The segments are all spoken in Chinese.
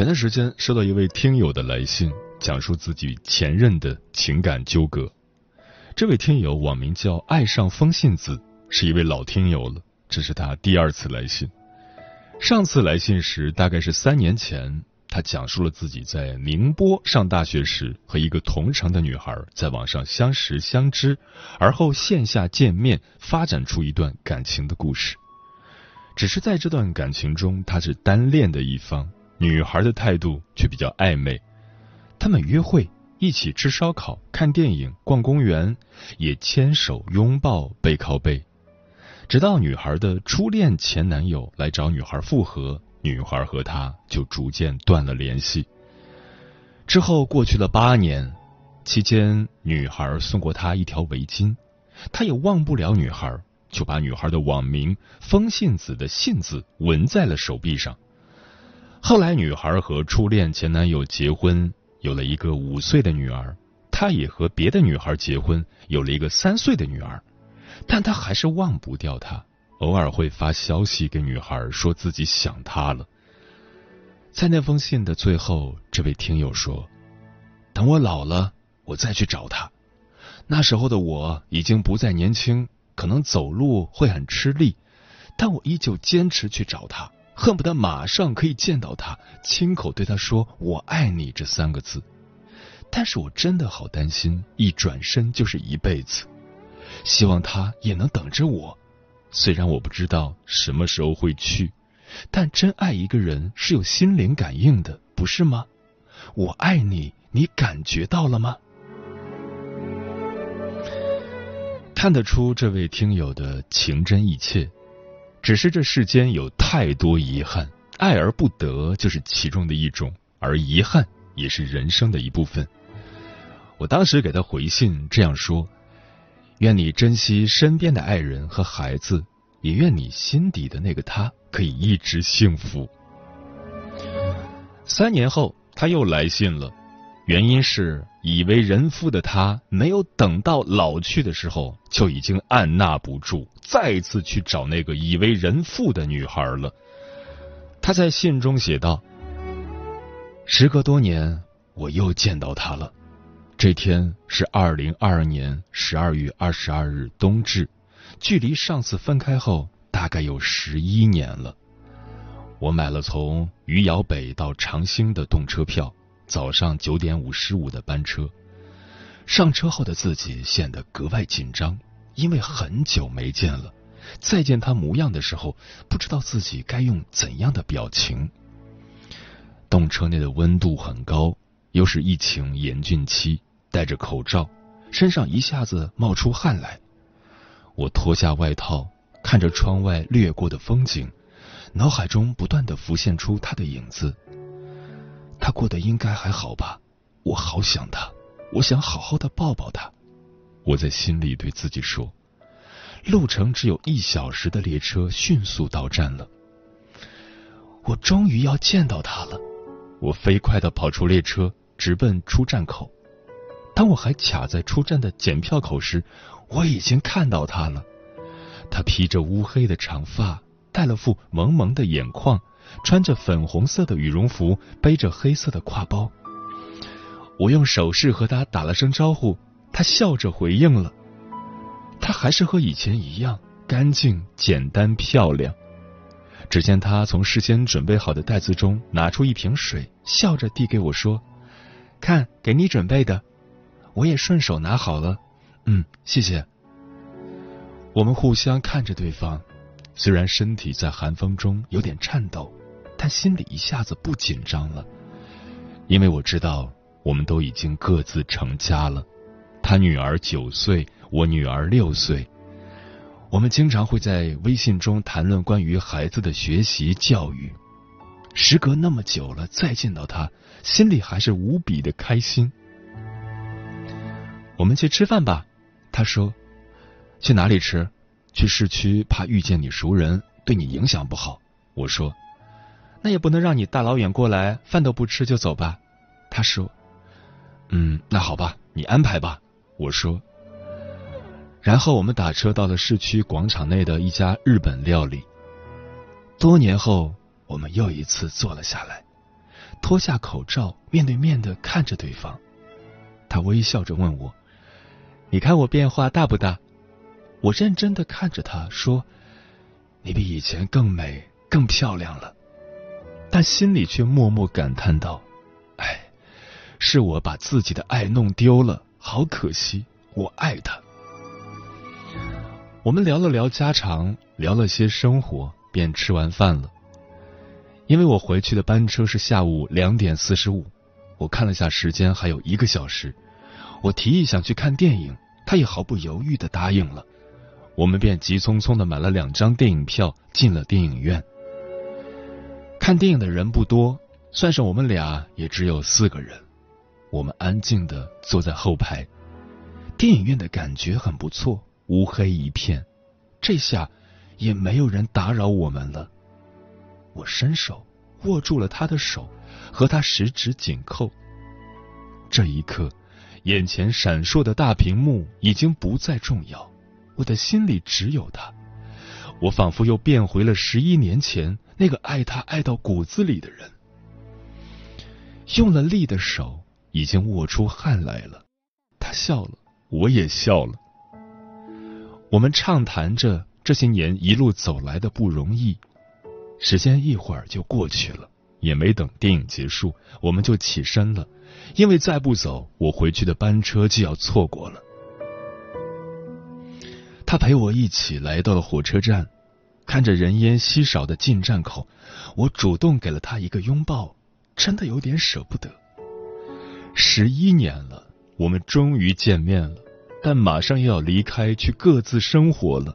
前段时间收到一位听友的来信，讲述自己前任的情感纠葛。这位听友网名叫“爱上风信子”，是一位老听友了，这是他第二次来信。上次来信时大概是三年前，他讲述了自己在宁波上大学时和一个同城的女孩在网上相识相知，而后线下见面，发展出一段感情的故事。只是在这段感情中，他是单恋的一方。女孩的态度却比较暧昧，他们约会，一起吃烧烤、看电影、逛公园，也牵手、拥抱、背靠背，直到女孩的初恋前男友来找女孩复合，女孩和他就逐渐断了联系。之后过去了八年，期间女孩送过他一条围巾，他也忘不了女孩，就把女孩的网名“风信子”的“信”字纹在了手臂上。后来，女孩和初恋前男友结婚，有了一个五岁的女儿。她也和别的女孩结婚，有了一个三岁的女儿。但她还是忘不掉他，偶尔会发消息给女孩，说自己想她了。在那封信的最后，这位听友说：“等我老了，我再去找她。那时候的我已经不再年轻，可能走路会很吃力，但我依旧坚持去找她。”恨不得马上可以见到他，亲口对他说“我爱你”这三个字。但是我真的好担心，一转身就是一辈子。希望他也能等着我。虽然我不知道什么时候会去，但真爱一个人是有心灵感应的，不是吗？我爱你，你感觉到了吗？看得出这位听友的情真意切。只是这世间有太多遗憾，爱而不得就是其中的一种，而遗憾也是人生的一部分。我当时给他回信这样说：愿你珍惜身边的爱人和孩子，也愿你心底的那个他可以一直幸福。三年后，他又来信了。原因是以为人夫的他没有等到老去的时候，就已经按捺不住，再次去找那个以为人妇的女孩了。他在信中写道：“时隔多年，我又见到她了。这天是二零二二年十二月二十二日冬至，距离上次分开后大概有十一年了。我买了从余姚北到长兴的动车票。”早上九点五十五的班车，上车后的自己显得格外紧张，因为很久没见了。再见他模样的时候，不知道自己该用怎样的表情。动车内的温度很高，又是疫情严峻期，戴着口罩，身上一下子冒出汗来。我脱下外套，看着窗外掠过的风景，脑海中不断的浮现出他的影子。他过得应该还好吧？我好想他，我想好好的抱抱他。我在心里对自己说。路程只有一小时的列车迅速到站了。我终于要见到他了。我飞快的跑出列车，直奔出站口。当我还卡在出站的检票口时，我已经看到他了。他披着乌黑的长发，戴了副萌萌的眼眶。穿着粉红色的羽绒服，背着黑色的挎包。我用手势和他打了声招呼，他笑着回应了。他还是和以前一样，干净、简单、漂亮。只见他从事先准备好的袋子中拿出一瓶水，笑着递给我说：“看，给你准备的。”我也顺手拿好了。嗯，谢谢。我们互相看着对方，虽然身体在寒风中有点颤抖，他心里一下子不紧张了，因为我知道我们都已经各自成家了。他女儿九岁，我女儿六岁。我们经常会在微信中谈论关于孩子的学习教育。时隔那么久了，再见到他，心里还是无比的开心。我们去吃饭吧，他说。去哪里吃？去市区，怕遇见你熟人，对你影响不好。我说。那也不能让你大老远过来，饭都不吃就走吧。他说。嗯，那好吧，你安排吧。我说。然后我们打车到了市区广场内的一家日本料理。多年后，我们又一次坐了下来，脱下口罩，面对面的看着对方。他微笑着问我：“你看我变化大不大？”我认真的看着他说：“你比以前更美、更漂亮了。”但心里却默默感叹道：“哎，是我把自己的爱弄丢了，好可惜！我爱他。”我们聊了聊家常，聊了些生活，便吃完饭了。因为我回去的班车是下午两点四十五，我看了下时间，还有一个小时。我提议想去看电影，他也毫不犹豫的答应了。我们便急匆匆的买了两张电影票，进了电影院。看电影的人不多，算上我们俩也只有四个人。我们安静的坐在后排，电影院的感觉很不错。乌黑一片，这下也没有人打扰我们了。我伸手握住了他的手，和他十指紧扣。这一刻，眼前闪烁的大屏幕已经不再重要，我的心里只有他。我仿佛又变回了十一年前那个爱他爱到骨子里的人。用了力的手已经握出汗来了。他笑了，我也笑了。我们畅谈着这些年一路走来的不容易，时间一会儿就过去了，也没等电影结束，我们就起身了，因为再不走，我回去的班车就要错过了。他陪我一起来到了火车站，看着人烟稀少的进站口，我主动给了他一个拥抱，真的有点舍不得。十一年了，我们终于见面了。但马上又要离开，去各自生活了。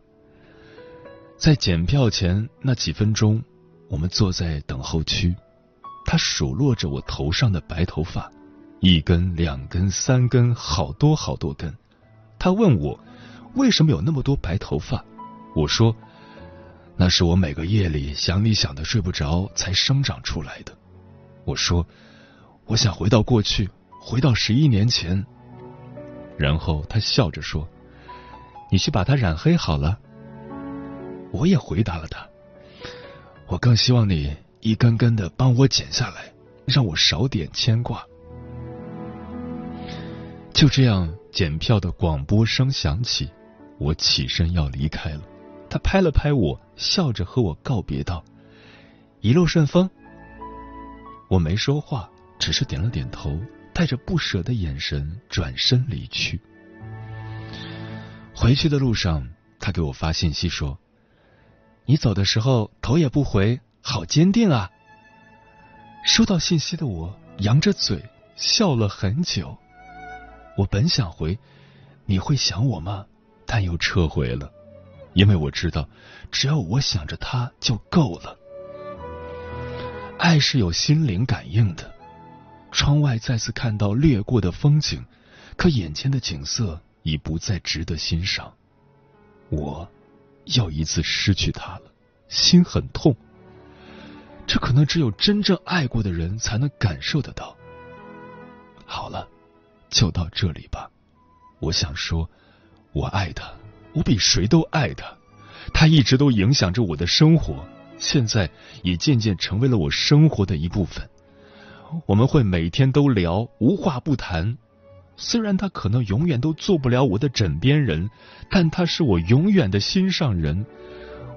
在检票前那几分钟，我们坐在等候区。他数落着我头上的白头发，一根、两根、三根，好多好多根。他问我为什么有那么多白头发，我说那是我每个夜里想你想的睡不着才生长出来的。我说我想回到过去，回到十一年前。然后他笑着说：“你去把它染黑好了。”我也回答了他：“我更希望你一根根的帮我剪下来，让我少点牵挂。”就这样，检票的广播声响起，我起身要离开了。他拍了拍我，笑着和我告别道：“一路顺风。”我没说话，只是点了点头。带着不舍的眼神转身离去。回去的路上，他给我发信息说：“你走的时候头也不回，好坚定啊！”收到信息的我扬着嘴笑了很久。我本想回：“你会想我吗？”但又撤回了，因为我知道，只要我想着他就够了。爱是有心灵感应的。窗外再次看到掠过的风景，可眼前的景色已不再值得欣赏。我又一次失去他了，心很痛。这可能只有真正爱过的人才能感受得到。好了，就到这里吧。我想说，我爱他，我比谁都爱他。他一直都影响着我的生活，现在也渐渐成为了我生活的一部分。我们会每天都聊，无话不谈。虽然他可能永远都做不了我的枕边人，但他是我永远的心上人。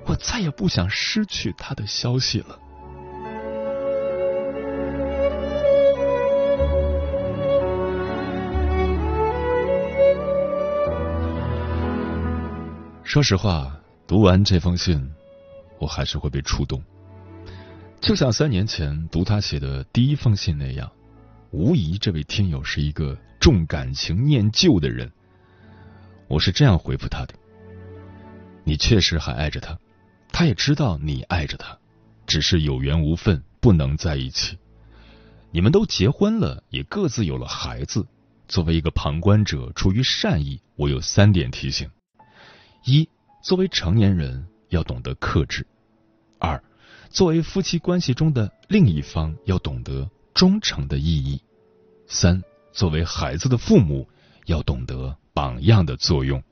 我再也不想失去他的消息了。说实话，读完这封信，我还是会被触动。就像三年前读他写的第一封信那样，无疑这位听友是一个重感情、念旧的人。我是这样回复他的：你确实还爱着他，他也知道你爱着他，只是有缘无分，不能在一起。你们都结婚了，也各自有了孩子。作为一个旁观者，出于善意，我有三点提醒：一，作为成年人要懂得克制；二。作为夫妻关系中的另一方，要懂得忠诚的意义；三，作为孩子的父母，要懂得榜样的作用。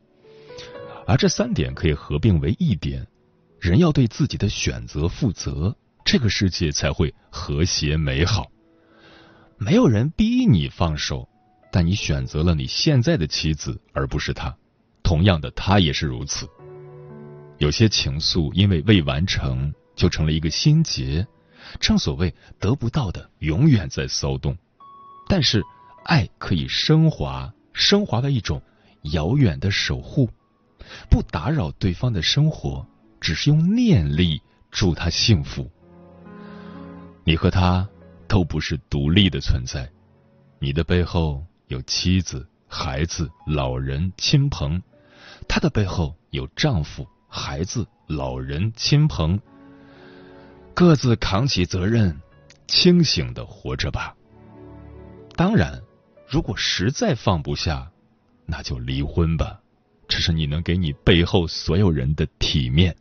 而这三点可以合并为一点：人要对自己的选择负责，这个世界才会和谐美好。没有人逼你放手，但你选择了你现在的妻子，而不是他。同样的，他也是如此。有些情愫因为未完成。就成了一个心结。正所谓得不到的永远在骚动，但是爱可以升华，升华为一种遥远的守护，不打扰对方的生活，只是用念力祝他幸福。你和他都不是独立的存在，你的背后有妻子、孩子、老人、亲朋，她的背后有丈夫、孩子、老人、亲朋。各自扛起责任，清醒的活着吧。当然，如果实在放不下，那就离婚吧。这是你能给你背后所有人的体面。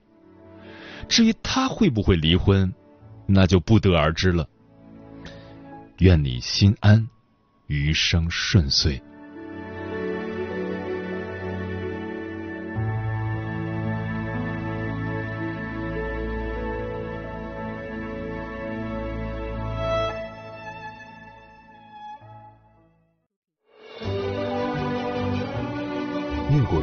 至于他会不会离婚，那就不得而知了。愿你心安，余生顺遂。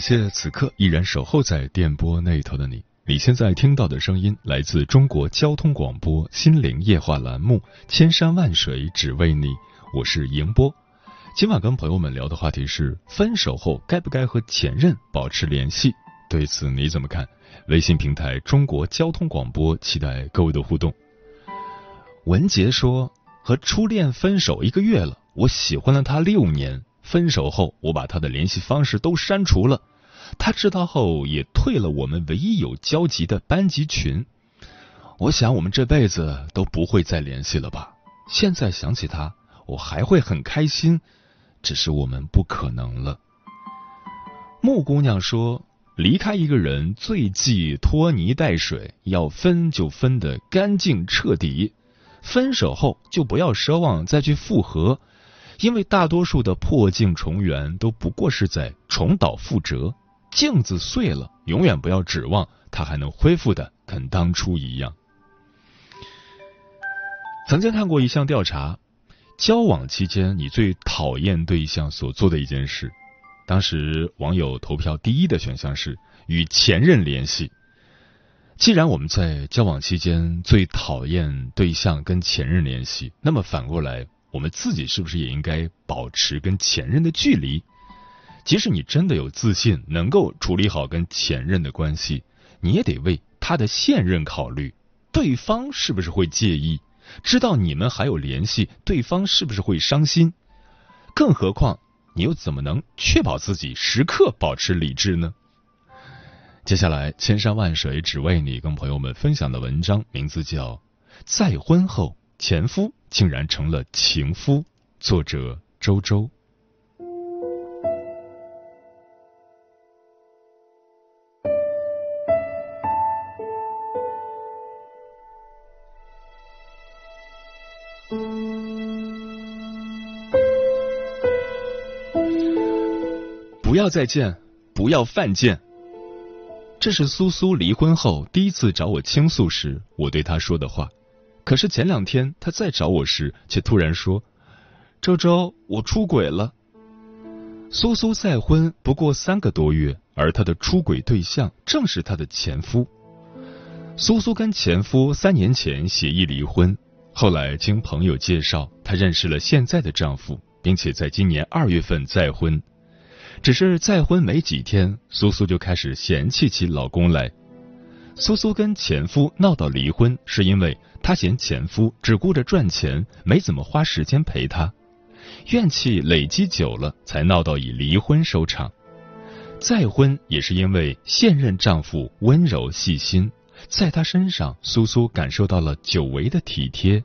感谢此刻依然守候在电波那头的你。你现在听到的声音来自中国交通广播心灵夜话栏目《千山万水只为你》，我是迎波。今晚跟朋友们聊的话题是：分手后该不该和前任保持联系？对此你怎么看？微信平台中国交通广播期待各位的互动。文杰说：和初恋分手一个月了，我喜欢了他六年。分手后，我把他的联系方式都删除了。他知道后，也退了我们唯一有交集的班级群。我想，我们这辈子都不会再联系了吧？现在想起他，我还会很开心，只是我们不可能了。木姑娘说：“离开一个人最忌拖泥带水，要分就分得干净彻底。分手后就不要奢望再去复合。”因为大多数的破镜重圆都不过是在重蹈覆辙，镜子碎了，永远不要指望它还能恢复的跟当初一样。曾经看过一项调查，交往期间你最讨厌对象所做的一件事，当时网友投票第一的选项是与前任联系。既然我们在交往期间最讨厌对象跟前任联系，那么反过来。我们自己是不是也应该保持跟前任的距离？即使你真的有自信，能够处理好跟前任的关系，你也得为他的现任考虑，对方是不是会介意？知道你们还有联系，对方是不是会伤心？更何况，你又怎么能确保自己时刻保持理智呢？接下来，千山万水只为你，跟朋友们分享的文章名字叫《再婚后前夫竟然成了情夫》，作者周周。不要再见，不要犯贱。这是苏苏离婚后第一次找我倾诉时，我对她说的话。可是前两天她再找我时，却突然说：“周周，我出轨了。”苏苏再婚不过三个多月，而她的出轨对象正是她的前夫。苏苏跟前夫三年前协议离婚，后来经朋友介绍，她认识了现在的丈夫，并且在今年二月份再婚。只是再婚没几天，苏苏就开始嫌弃起老公来。苏苏跟前夫闹到离婚，是因为她嫌前夫只顾着赚钱，没怎么花时间陪她。怨气累积久了，才闹到以离婚收场。再婚也是因为现任丈夫温柔细心，在她身上，苏苏感受到了久违的体贴。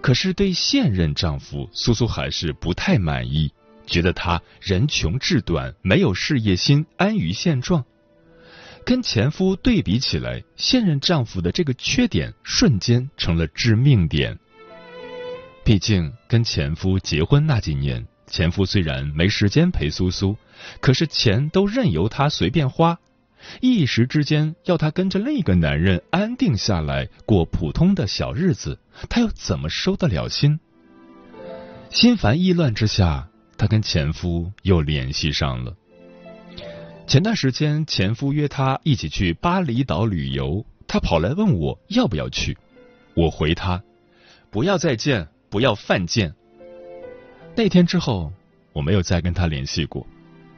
可是对现任丈夫，苏苏还是不太满意。觉得他人穷志短，没有事业心，安于现状。跟前夫对比起来，现任丈夫的这个缺点瞬间成了致命点。毕竟跟前夫结婚那几年，前夫虽然没时间陪苏苏，可是钱都任由他随便花。一时之间要他跟着另一个男人安定下来过普通的小日子，他又怎么收得了心？心烦意乱之下。她跟前夫又联系上了。前段时间，前夫约她一起去巴厘岛旅游，她跑来问我要不要去。我回她：不要再见，不要犯贱。那天之后，我没有再跟他联系过。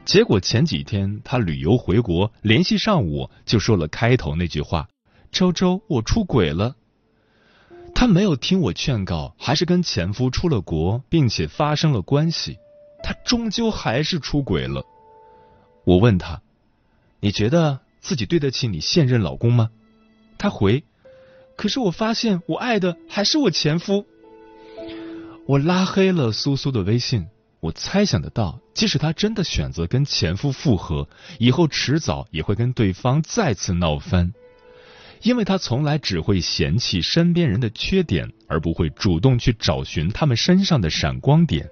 结果前几天他旅游回国，联系上我就说了开头那句话：“周周，我出轨了。”他没有听我劝告，还是跟前夫出了国，并且发生了关系。他终究还是出轨了。我问他：“你觉得自己对得起你现任老公吗？”他回：“可是我发现我爱的还是我前夫。”我拉黑了苏苏的微信。我猜想得到，即使他真的选择跟前夫复合，以后迟早也会跟对方再次闹翻，因为他从来只会嫌弃身边人的缺点，而不会主动去找寻他们身上的闪光点。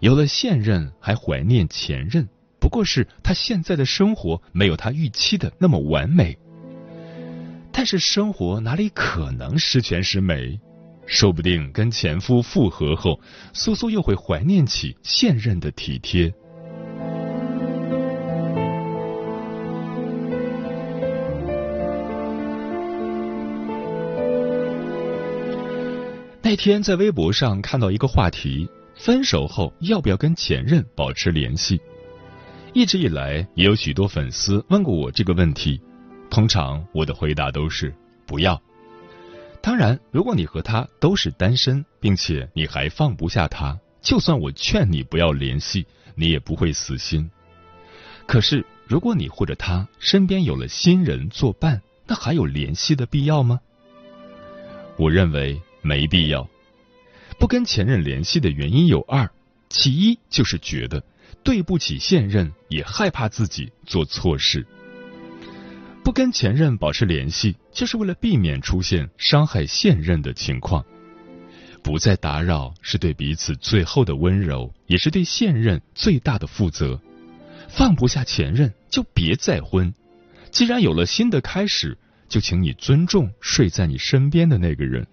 有了现任还怀念前任，不过是他现在的生活没有他预期的那么完美。但是生活哪里可能十全十美？说不定跟前夫复合后，苏苏又会怀念起现任的体贴。那天在微博上看到一个话题。分手后要不要跟前任保持联系？一直以来也有许多粉丝问过我这个问题，通常我的回答都是不要。当然，如果你和他都是单身，并且你还放不下他，就算我劝你不要联系，你也不会死心。可是，如果你或者他身边有了新人作伴，那还有联系的必要吗？我认为没必要。不跟前任联系的原因有二，其一就是觉得对不起现任，也害怕自己做错事。不跟前任保持联系，就是为了避免出现伤害现任的情况。不再打扰，是对彼此最后的温柔，也是对现任最大的负责。放不下前任，就别再婚。既然有了新的开始，就请你尊重睡在你身边的那个人。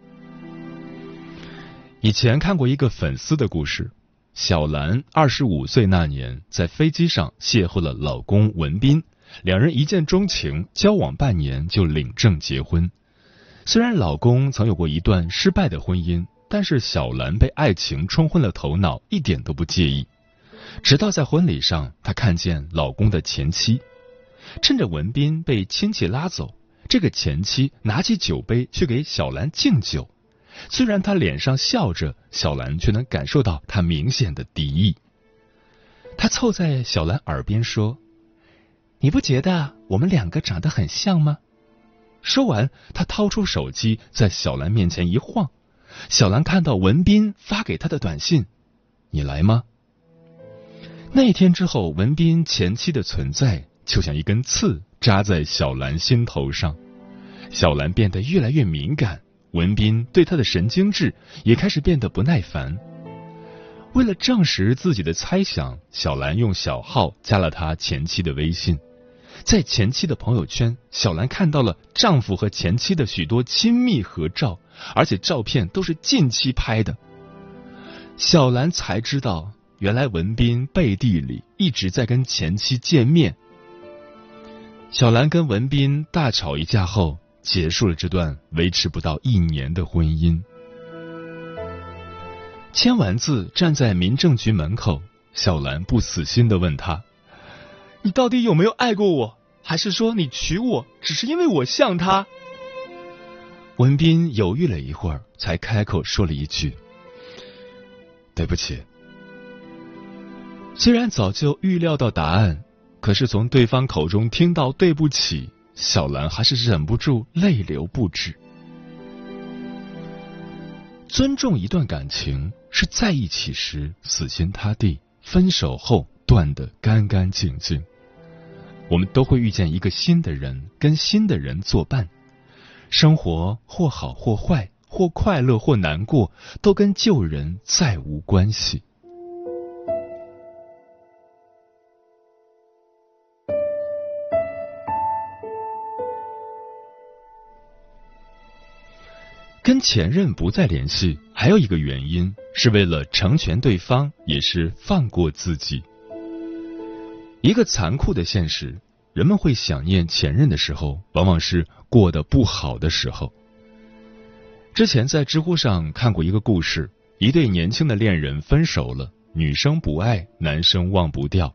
以前看过一个粉丝的故事，小兰二十五岁那年在飞机上邂逅了老公文斌，两人一见钟情，交往半年就领证结婚。虽然老公曾有过一段失败的婚姻，但是小兰被爱情冲昏了头脑，一点都不介意。直到在婚礼上，她看见老公的前妻，趁着文斌被亲戚拉走，这个前妻拿起酒杯去给小兰敬酒。虽然他脸上笑着，小兰却能感受到他明显的敌意。他凑在小兰耳边说：“你不觉得我们两个长得很像吗？说完，他掏出手机，在小兰面前一晃。小兰看到文斌发给他的短信：“你来吗？”那天之后，文斌前妻的存在就像一根刺扎在小兰心头上。小兰变得越来越敏感，文斌对他的神经质也开始变得不耐烦。为了证实自己的猜想，小兰用小号加了他前妻的微信。在前妻的朋友圈，小兰看到了丈夫和前妻的许多亲密合照，而且照片都是近期拍的。小兰才知道，原来文斌背地里一直在跟前妻见面。小兰跟文斌大吵一架后，结束了这段维持不到一年的婚姻。签完字，站在民政局门口，小兰不死心的问他。你到底有没有爱过我？还是说你娶我只是因为我像他？文斌犹豫了一会儿，才开口说了一句：“对不起。”虽然早就预料到答案，可是从对方口中听到“对不起”，小兰还是忍不住泪流不止。尊重一段感情，是在一起时死心塌地，分手后。断得干干净净。我们都会遇见一个新的人，跟新的人作伴，生活或好或坏，或快乐或难过，都跟旧人再无关系。跟前任不再联系，还有一个原因是为了成全对方，也是放过自己。一个残酷的现实，人们会想念前任的时候，往往是过得不好的时候。之前在知乎上看过一个故事，一对年轻的恋人分手了，女生不爱，男生忘不掉。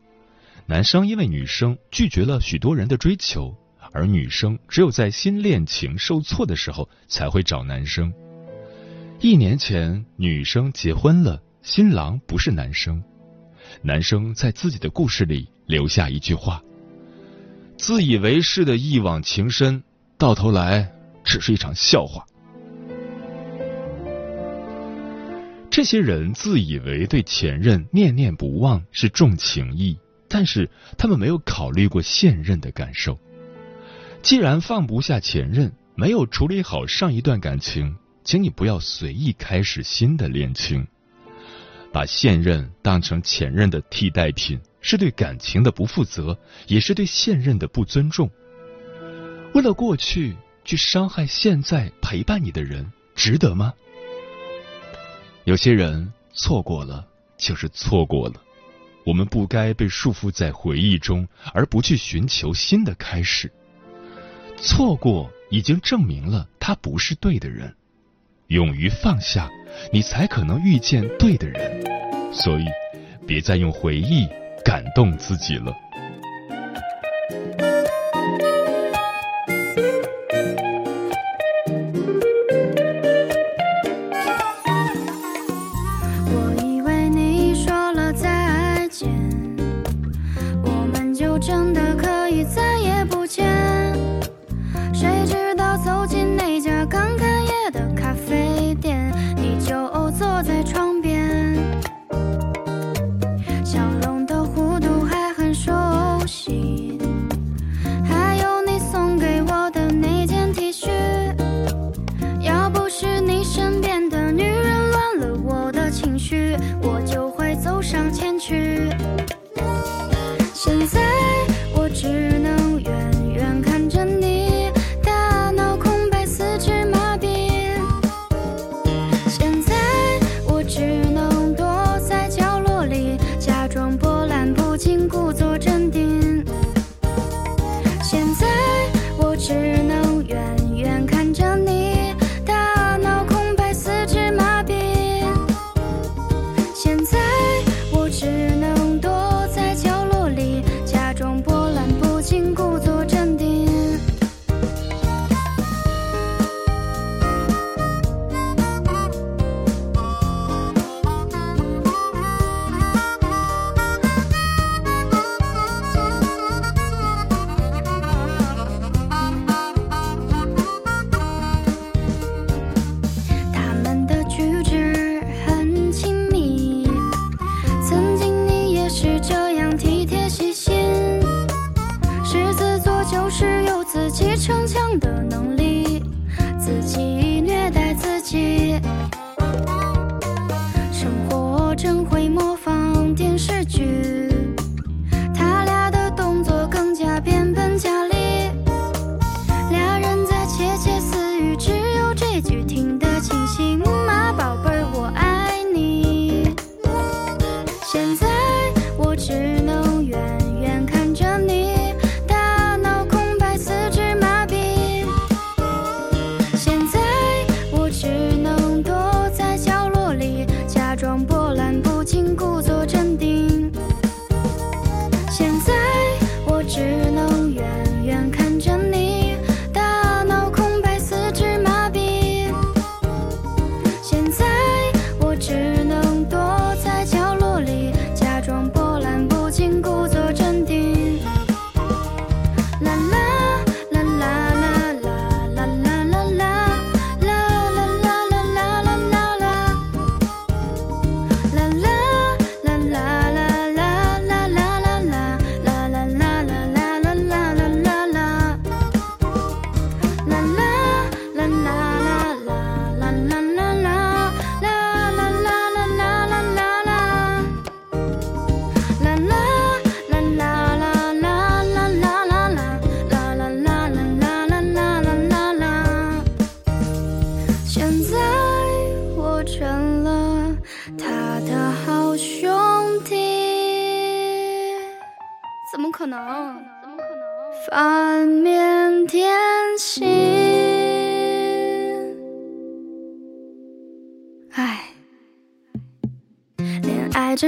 男生因为女生拒绝了许多人的追求，而女生只有在新恋情受挫的时候才会找男生。一年前，女生结婚了，新郎不是男生。男生在自己的故事里。留下一句话：自以为是的一往情深，到头来只是一场笑话。这些人自以为对前任念念不忘是重情义，但是他们没有考虑过现任的感受。既然放不下前任，没有处理好上一段感情，请你不要随意开始新的恋情，把现任当成前任的替代品。是对感情的不负责，也是对现任的不尊重。为了过去去伤害现在陪伴你的人，值得吗？有些人错过了就是错过了，我们不该被束缚在回忆中，而不去寻求新的开始。错过已经证明了他不是对的人，勇于放下，你才可能遇见对的人。所以，别再用回忆。感动自己了。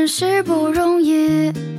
是不容易。